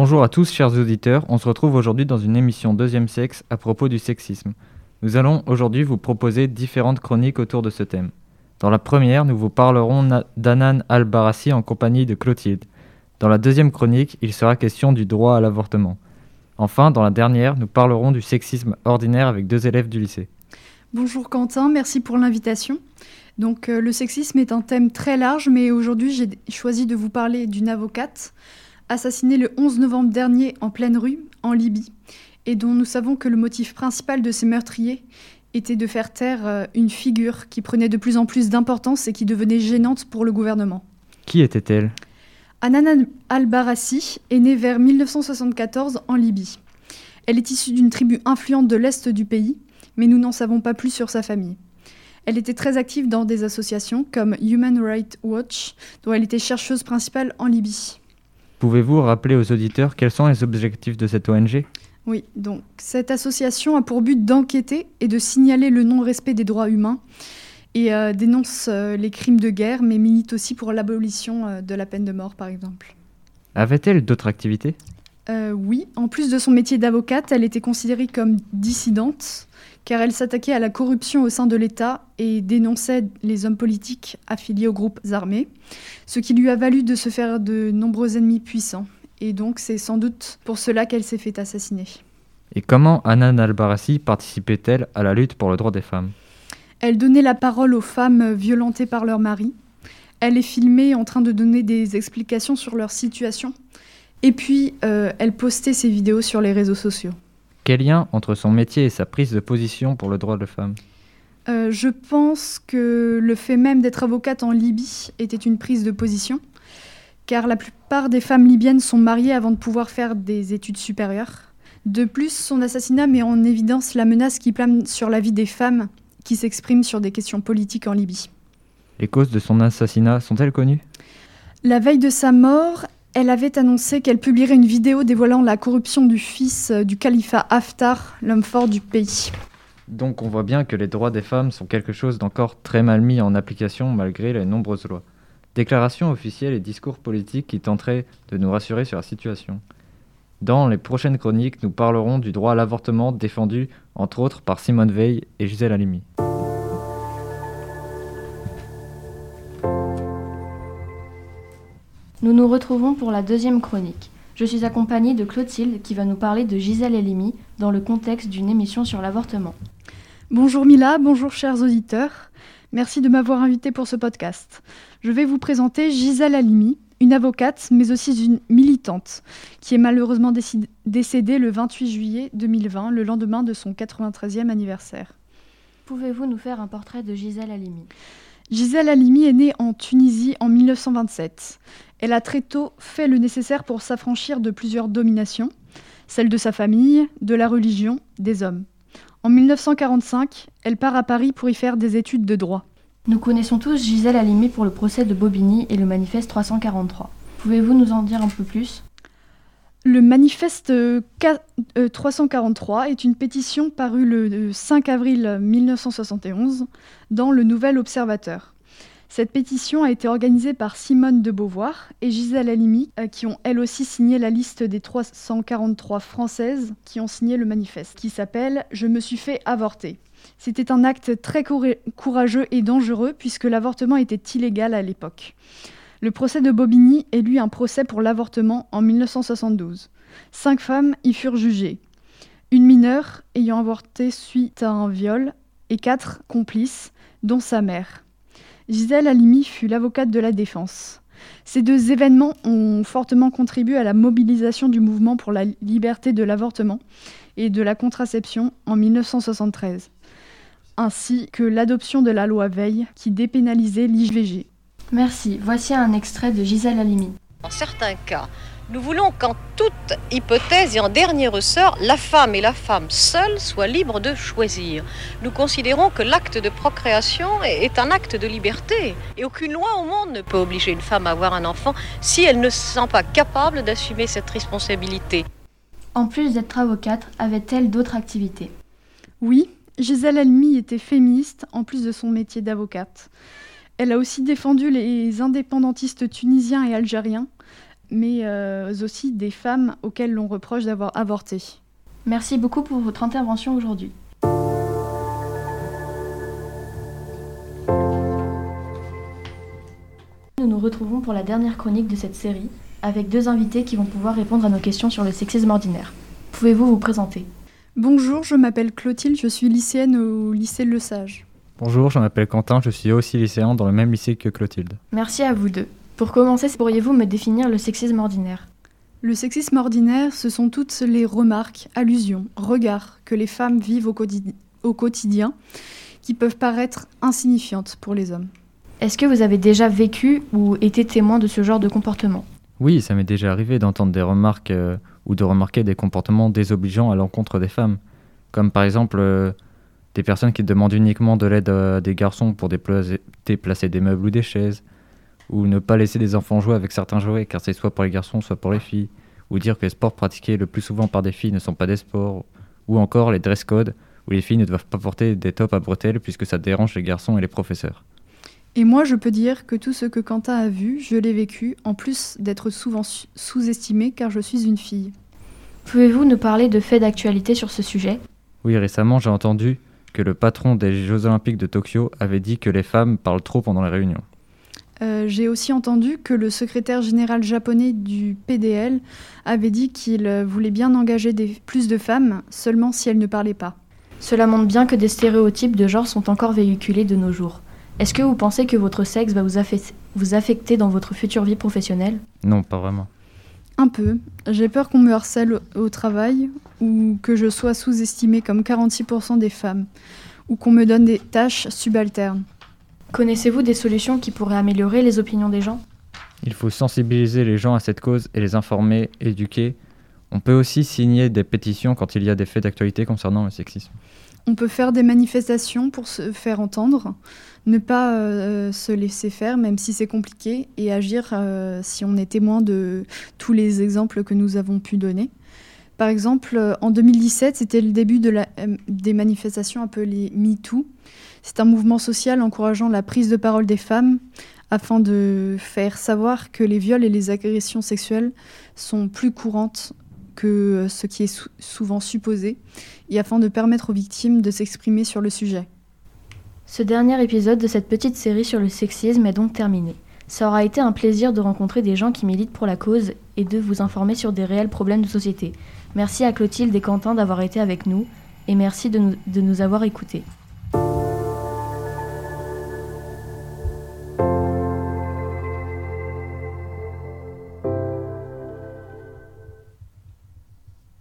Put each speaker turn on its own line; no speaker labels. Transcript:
Bonjour à tous chers auditeurs, on se retrouve aujourd'hui dans une émission Deuxième Sexe à propos du sexisme. Nous allons aujourd'hui vous proposer différentes chroniques autour de ce thème. Dans la première, nous vous parlerons d'Anan al-Barassi en compagnie de Clotilde. Dans la deuxième chronique, il sera question du droit à l'avortement. Enfin, dans la dernière, nous parlerons du sexisme ordinaire avec deux élèves du lycée.
Bonjour Quentin, merci pour l'invitation. Donc euh, le sexisme est un thème très large, mais aujourd'hui j'ai choisi de vous parler d'une avocate assassinée le 11 novembre dernier en pleine rue, en Libye, et dont nous savons que le motif principal de ces meurtriers était de faire taire euh, une figure qui prenait de plus en plus d'importance et qui devenait gênante pour le gouvernement.
Qui était-elle?
Anan al-Barassi est née vers 1974 en Libye. Elle est issue d'une tribu influente de l'Est du pays, mais nous n'en savons pas plus sur sa famille. Elle était très active dans des associations comme Human Rights Watch, dont elle était chercheuse principale en Libye.
Pouvez-vous rappeler aux auditeurs quels sont les objectifs de cette ONG
Oui, donc cette association a pour but d'enquêter et de signaler le non-respect des droits humains et euh, dénonce euh, les crimes de guerre, mais milite aussi pour l'abolition euh, de la peine de mort, par exemple.
Avait-elle d'autres activités?
Oui, en plus de son métier d'avocate, elle était considérée comme dissidente, car elle s'attaquait à la corruption au sein de l'État et dénonçait les hommes politiques affiliés aux groupes armés, ce qui lui a valu de se faire de nombreux ennemis puissants. Et donc c'est sans doute pour cela qu'elle s'est fait assassiner.
Et comment Anna Albarassi participait-elle à la lutte pour le droit des femmes?
Elle donnait la parole aux femmes violentées par leur mari. Elle est filmée en train de donner des explications sur leur situation. Et puis, euh, elle postait ses vidéos sur les réseaux sociaux.
Quel lien entre son métier et sa prise de position pour le droit de femmes
euh, Je pense que le fait même d'être avocate en Libye était une prise de position, car la plupart des femmes libyennes sont mariées avant de pouvoir faire des études supérieures. De plus, son assassinat met en évidence la menace qui plane sur la vie des femmes qui s'exprime sur des questions politiques en Libye.
Les causes de son assassinat sont-elles connues?
La veille de sa mort, elle avait annoncé qu'elle publierait une vidéo dévoilant la corruption du fils euh, du califat Haftar, l'homme fort du pays.
Donc on voit bien que les droits des femmes sont quelque chose d'encore très mal mis en application malgré les nombreuses lois. Déclarations officielles et discours politiques qui tenteraient de nous rassurer sur la situation. Dans les prochaines chroniques, nous parlerons du droit à l'avortement défendu entre autres par Simone Veil et Gisèle Halimi.
Nous nous retrouvons pour la deuxième chronique. Je suis accompagnée de Clotilde qui va nous parler de Gisèle Halimi dans le contexte d'une émission sur l'avortement.
Bonjour Mila, bonjour chers auditeurs. Merci de m'avoir invité pour ce podcast. Je vais vous présenter Gisèle Halimi, une avocate, mais aussi une militante, qui est malheureusement décédée le 28 juillet 2020, le lendemain de son 93e anniversaire.
Pouvez-vous nous faire un portrait de Gisèle Halimi
Gisèle Halimi est née en Tunisie en 1927. Elle a très tôt fait le nécessaire pour s'affranchir de plusieurs dominations, celle de sa famille, de la religion, des hommes. En 1945, elle part à Paris pour y faire des études de droit.
Nous connaissons tous Gisèle Halimi pour le procès de Bobigny et le manifeste 343. Pouvez-vous nous en dire un peu plus?
Le manifeste 343 est une pétition parue le 5 avril 1971 dans le Nouvel Observateur. Cette pétition a été organisée par Simone de Beauvoir et Gisèle Halimi, euh, qui ont elles aussi signé la liste des 343 françaises qui ont signé le manifeste, qui s'appelle Je me suis fait avorter. C'était un acte très courageux et dangereux puisque l'avortement était illégal à l'époque. Le procès de Bobigny est lui un procès pour l'avortement en 1972. Cinq femmes y furent jugées. Une mineure ayant avorté suite à un viol et quatre complices, dont sa mère. Gisèle Halimi fut l'avocate de la défense. Ces deux événements ont fortement contribué à la mobilisation du mouvement pour la liberté de l'avortement et de la contraception en 1973 ainsi que l'adoption de la loi Veil qui dépénalisait l'IVG.
Merci. Voici un extrait de Gisèle Halimi.
En certains cas, nous voulons qu'en toute hypothèse et en dernier ressort, la femme et la femme seule soient libres de choisir. Nous considérons que l'acte de procréation est un acte de liberté et aucune loi au monde ne peut obliger une femme à avoir un enfant si elle ne se sent pas capable d'assumer cette responsabilité.
En plus d'être avocate, avait-elle d'autres activités?
Oui, Gisèle Halimi était féministe en plus de son métier d'avocate. Elle a aussi défendu les indépendantistes tunisiens et algériens. Mais euh, aussi des femmes auxquelles l'on reproche d'avoir avorté.
Merci beaucoup pour votre intervention aujourd'hui. Nous nous retrouvons pour la dernière chronique de cette série avec deux invités qui vont pouvoir répondre à nos questions sur le sexisme ordinaire. Pouvez-vous vous présenter?
Bonjour, je m'appelle Clotilde, je suis lycéenne au lycée Le Sage.
Bonjour, je m'appelle Quentin, je suis aussi lycéen dans le même lycée que Clotilde.
Merci à vous deux. Pour commencer, pourriez-vous me définir le sexisme ordinaire?
Le sexisme ordinaire, ce sont toutes les remarques, allusions, regards que les femmes vivent au, au quotidien qui peuvent paraître insignifiantes pour les hommes.
Est-ce que vous avez déjà vécu ou été témoin de ce genre de comportement?
Oui, ça m'est déjà arrivé d'entendre des remarques euh, ou de remarquer des comportements désobligeants à l'encontre des femmes. Comme par exemple euh, des personnes qui demandent uniquement de l'aide à des garçons pour déplacer, déplacer des meubles ou des chaises, ou ne pas laisser des enfants jouer avec certains jouets car c'est soit pour les garçons soit pour les filles, ou dire que les sports pratiqués le plus souvent par des filles ne sont pas des sports, ou encore les dress codes où les filles ne doivent pas porter des tops à bretelles puisque ça dérange les garçons et les professeurs.
Et moi, je peux dire que tout ce que Quentin a vu, je l'ai vécu, en plus d'être souvent sous-estimé car je suis une fille.
Pouvez-vous nous parler de faits d'actualité sur ce sujet?
Oui, récemment, j'ai entendu que le patron des Jeux Olympiques de Tokyo avait dit que les femmes parlent trop pendant les réunions.
Euh, j'ai aussi entendu que le secrétaire général japonais du PDL avait dit qu'il euh, voulait bien engager plus de femmes, seulement si elles ne parlaient pas.
Cela montre bien que des stéréotypes de genre sont encore véhiculés de nos jours. Est-ce que vous pensez que votre sexe va vous, affecter dans votre future vie professionnelle?
Non, pas vraiment.
Un peu. J'ai peur qu'on me harcèle au travail ou que je sois sous-estimée comme 46% des femmes ou qu'on me donne des tâches subalternes.
Connaissez-vous des solutions qui pourraient améliorer les opinions des gens?
Il faut sensibiliser les gens à cette cause et les informer, éduquer. On peut aussi signer des pétitions quand il y a des faits d'actualité concernant le sexisme.
On peut faire des manifestations pour se faire entendre, ne pas euh, se laisser faire même si c'est compliqué et agir euh, si on est témoin de tous les exemples que nous avons pu donner. Par exemple, euh, en 2017, c'était le début de la, des manifestations appelées MeToo. C'est un mouvement social encourageant la prise de parole des femmes afin de faire savoir que les viols et les agressions sexuelles sont plus courantes que ce qui est souvent supposé, et afin de permettre aux victimes de s'exprimer sur le sujet.
Ce dernier épisode de cette petite série sur le sexisme est donc terminé. Ça aura été un plaisir de rencontrer des gens qui militent pour la cause et de vous informer sur des réels problèmes de société. Merci à Clotilde et Quentin d'avoir été avec nous et merci de nous, de nous avoir écoutés.